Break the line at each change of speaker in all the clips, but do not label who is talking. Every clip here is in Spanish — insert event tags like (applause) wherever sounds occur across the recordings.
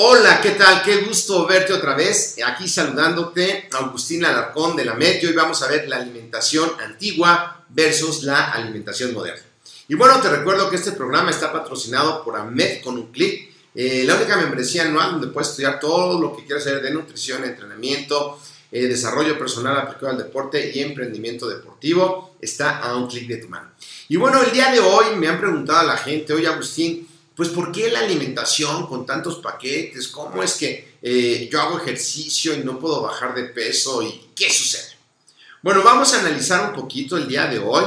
Hola, ¿qué tal? Qué gusto verte otra vez. Aquí saludándote, Agustina Alarcón de la MED. Hoy vamos a ver la alimentación antigua versus la alimentación moderna. Y bueno, te recuerdo que este programa está patrocinado por AMED con un clic. Eh, la única membresía anual donde puedes estudiar todo lo que quieras saber de nutrición, entrenamiento, eh, desarrollo personal aplicado al deporte y emprendimiento deportivo está a un clic de tu mano. Y bueno, el día de hoy me han preguntado a la gente, oye Agustín, pues ¿por qué la alimentación con tantos paquetes? ¿Cómo es que eh, yo hago ejercicio y no puedo bajar de peso? ¿Y qué sucede? Bueno, vamos a analizar un poquito el día de hoy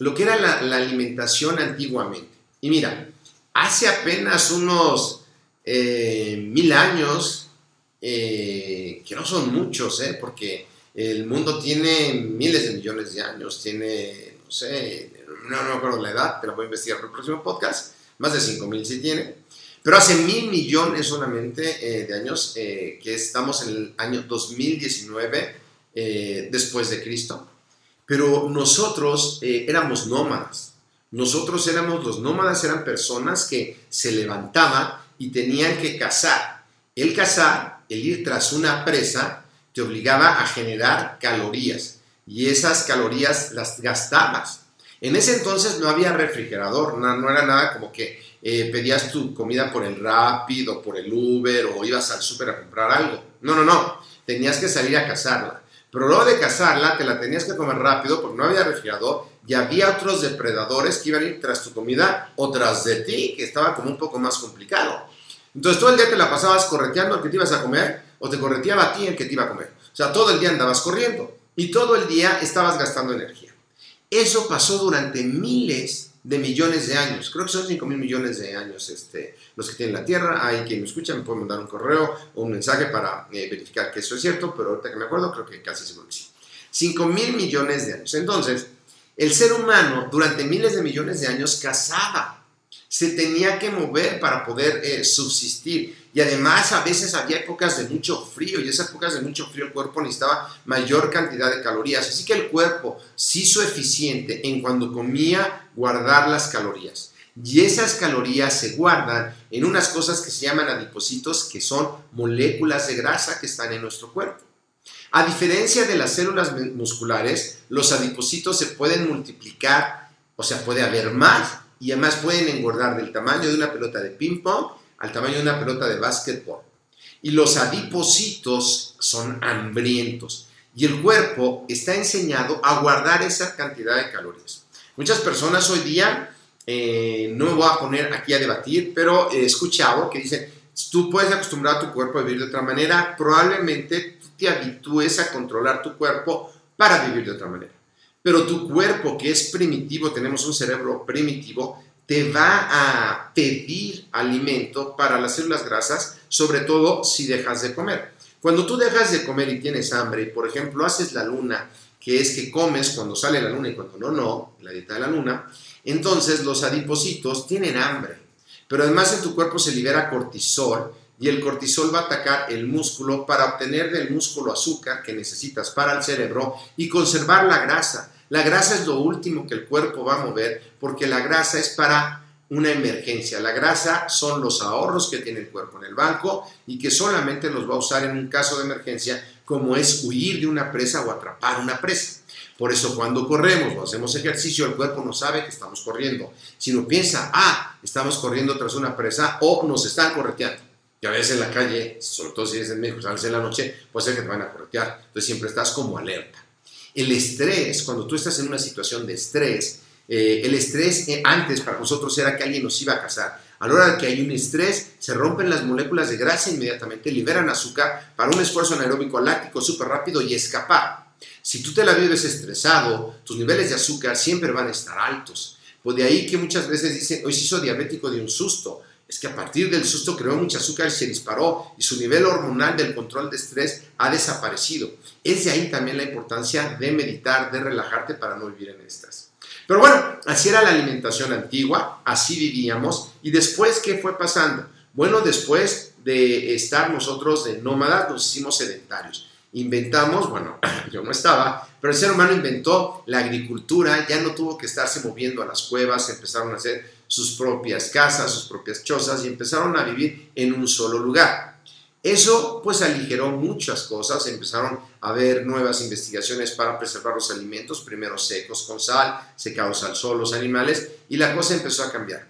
lo que era la, la alimentación antiguamente. Y mira, hace apenas unos eh, mil años, eh, que no son muchos, ¿eh? porque el mundo tiene miles de millones de años, tiene, no sé, no, no me acuerdo la edad, pero voy a investigar el próximo podcast, más de 5.000 sí tiene, pero hace mil millones solamente de años, que estamos en el año 2019 después de Cristo, pero nosotros éramos nómadas, nosotros éramos los nómadas, eran personas que se levantaban y tenían que cazar. El cazar, el ir tras una presa, te obligaba a generar calorías y esas calorías las gastabas. En ese entonces no había refrigerador, no, era nada como que eh, pedías tu comida por el Rapid o por el Uber o ibas al súper a comprar algo. No, no, no, tenías que salir a cazarla. Pero luego de cazarla, te la tenías que comer rápido porque no había refrigerador y había otros depredadores que iban a ir tras tu comida o tras de ti, que estaba como un poco más complicado. Entonces todo el día te la pasabas correteando al que te ibas a comer o te correteaba a ti el que te iba a comer. O sea, todo el día andabas corriendo y todo el día estabas gastando energía. Eso pasó durante miles de millones de años. Creo que son 5 mil millones de años este, los que tienen la Tierra. Hay quien me escucha, me puede mandar un correo o un mensaje para eh, verificar que eso es cierto, pero ahorita que me acuerdo, creo que casi seguro que sí. 5 mil millones de años. Entonces, el ser humano durante miles de millones de años cazaba. Se tenía que mover para poder eh, subsistir. Y además a veces había épocas de mucho frío y esas épocas de mucho frío el cuerpo necesitaba mayor cantidad de calorías. Así que el cuerpo se hizo eficiente en cuando comía guardar las calorías. Y esas calorías se guardan en unas cosas que se llaman adipocitos, que son moléculas de grasa que están en nuestro cuerpo. A diferencia de las células musculares, los adipocitos se pueden multiplicar, o sea, puede haber más, y además pueden engordar del tamaño de una pelota de ping-pong al tamaño de una pelota de básquetbol. Y los adipocitos son hambrientos, y el cuerpo está enseñado a guardar esa cantidad de calorías. Muchas personas hoy día, eh, no me voy a poner aquí a debatir, pero he escuchado que dicen, tú puedes acostumbrar a tu cuerpo a vivir de otra manera, probablemente te habitúes a controlar tu cuerpo para vivir de otra manera. Pero tu cuerpo, que es primitivo, tenemos un cerebro primitivo, te va a pedir alimento para las células grasas, sobre todo si dejas de comer. Cuando tú dejas de comer y tienes hambre, y por ejemplo haces la luna, que es que comes cuando sale la luna y cuando no, no, la dieta de la luna, entonces los adipocitos tienen hambre. Pero además en tu cuerpo se libera cortisol y el cortisol va a atacar el músculo para obtener del músculo azúcar que necesitas para el cerebro y conservar la grasa. La grasa es lo último que el cuerpo va a mover porque la grasa es para una emergencia. La grasa son los ahorros que tiene el cuerpo en el banco y que solamente los va a usar en un caso de emergencia como es huir de una presa o atrapar una presa. Por eso cuando corremos o hacemos ejercicio, el cuerpo no sabe que estamos corriendo, sino piensa, ah, estamos corriendo tras una presa o nos están correteando. Y a veces en la calle, sobre todo si es en México, sales en la noche, puede ser que te van a corretear. Entonces siempre estás como alerta. El estrés, cuando tú estás en una situación de estrés, eh, el estrés eh, antes para nosotros era que alguien nos iba a casar. A la hora de que hay un estrés, se rompen las moléculas de grasa inmediatamente, liberan azúcar para un esfuerzo anaeróbico láctico súper rápido y escapar. Si tú te la vives estresado, tus niveles de azúcar siempre van a estar altos. Pues de ahí que muchas veces dicen, hoy se hizo diabético de un susto. Que a partir del susto creó mucha azúcar y se disparó y su nivel hormonal del control de estrés ha desaparecido. Es de ahí también la importancia de meditar, de relajarte para no vivir en estrés. Pero bueno, así era la alimentación antigua, así vivíamos. ¿Y después qué fue pasando? Bueno, después de estar nosotros de nómadas, nos hicimos sedentarios. Inventamos, bueno, (laughs) yo no estaba, pero el ser humano inventó la agricultura, ya no tuvo que estarse moviendo a las cuevas, empezaron a hacer sus propias casas, sus propias chozas y empezaron a vivir en un solo lugar. Eso pues aligeró muchas cosas, empezaron a haber nuevas investigaciones para preservar los alimentos, primero secos con sal, secados al sol los animales, y la cosa empezó a cambiar.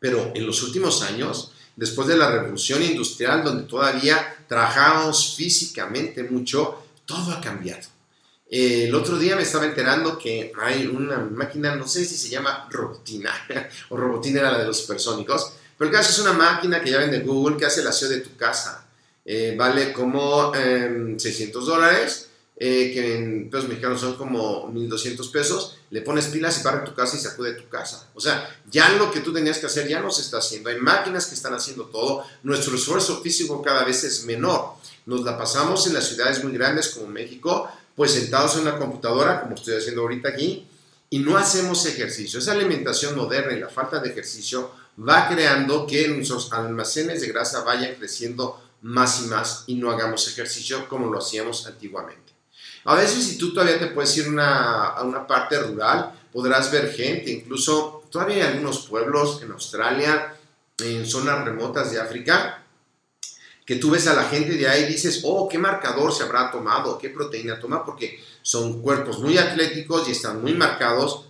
Pero en los últimos años, después de la revolución industrial, donde todavía trabajamos físicamente mucho, todo ha cambiado. El otro día me estaba enterando que hay una máquina, no sé si se llama Robotina, (laughs) o Robotina era la de los supersónicos, pero el caso es una máquina que ya vende Google que hace el aseo de tu casa. Eh, vale como 600 em, dólares, eh, que en pesos mexicanos son como 1200 pesos. Le pones pilas y para tu casa y sacude tu casa. O sea, ya lo que tú tenías que hacer ya no se está haciendo. Hay máquinas que están haciendo todo. Nuestro esfuerzo físico cada vez es menor. Nos la pasamos en las ciudades muy grandes como México, pues sentados en una computadora, como estoy haciendo ahorita aquí, y no hacemos ejercicio. Esa alimentación moderna y la falta de ejercicio va creando que nuestros almacenes de grasa vayan creciendo más y más y no hagamos ejercicio como lo hacíamos antiguamente. A veces si tú todavía te puedes ir a una parte rural, podrás ver gente, incluso todavía hay algunos pueblos en Australia, en zonas remotas de África, que tú ves a la gente de ahí y dices, oh, qué marcador se habrá tomado, qué proteína toma, porque son cuerpos muy atléticos y están muy marcados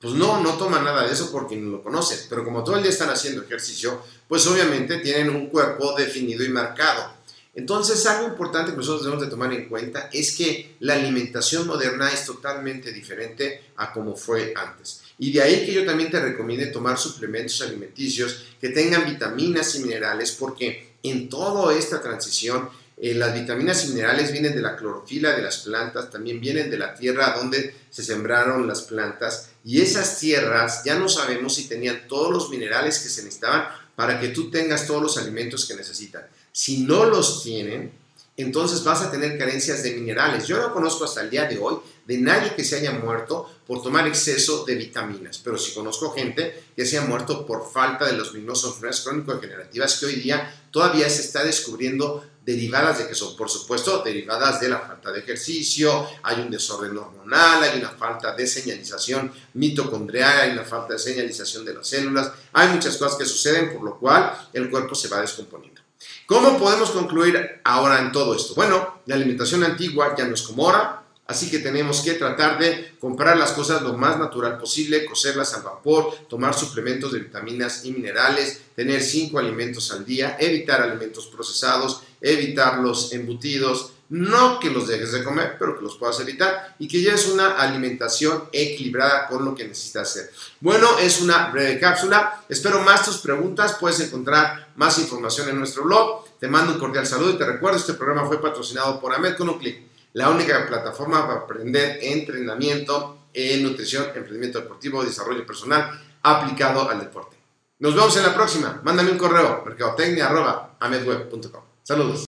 pues no, no toman nada de eso porque no lo conocen. Pero como todo el día están haciendo ejercicio, pues obviamente tienen un cuerpo definido y marcado. Entonces, algo importante que nosotros debemos de tomar en cuenta es que la alimentación moderna es totalmente diferente a como fue antes. Y de ahí que yo también te recomiende tomar suplementos alimenticios que tengan vitaminas y minerales porque en toda esta transición eh, las vitaminas y minerales vienen de la clorofila de las plantas, también vienen de la tierra donde se sembraron las plantas y esas tierras ya no sabemos si tenían todos los minerales que se necesitaban para que tú tengas todos los alimentos que necesitan. Si no los tienen, entonces vas a tener carencias de minerales. Yo no conozco hasta el día de hoy de nadie que se haya muerto por tomar exceso de vitaminas, pero sí conozco gente que se ha muerto por falta de los mismos enfermedades crónico-degenerativas que hoy día todavía se está descubriendo derivadas de que son, por supuesto, derivadas de la falta de ejercicio, hay un desorden hormonal, hay una falta de señalización mitocondrial, hay una falta de señalización de las células, hay muchas cosas que suceden por lo cual el cuerpo se va descomponiendo. ¿Cómo podemos concluir ahora en todo esto? Bueno, la alimentación antigua ya no es como ahora, Así que tenemos que tratar de comprar las cosas lo más natural posible, cocerlas al vapor, tomar suplementos de vitaminas y minerales, tener cinco alimentos al día, evitar alimentos procesados, evitar los embutidos, no que los dejes de comer, pero que los puedas evitar y que ya es una alimentación equilibrada con lo que necesitas hacer. Bueno, es una breve cápsula. Espero más tus preguntas. Puedes encontrar más información en nuestro blog. Te mando un cordial saludo y te recuerdo, este programa fue patrocinado por Amed con un clic la única plataforma para aprender entrenamiento en nutrición, emprendimiento deportivo, desarrollo personal aplicado al deporte. Nos vemos en la próxima. Mándame un correo, mercadotecnia.amedweb.com. Saludos.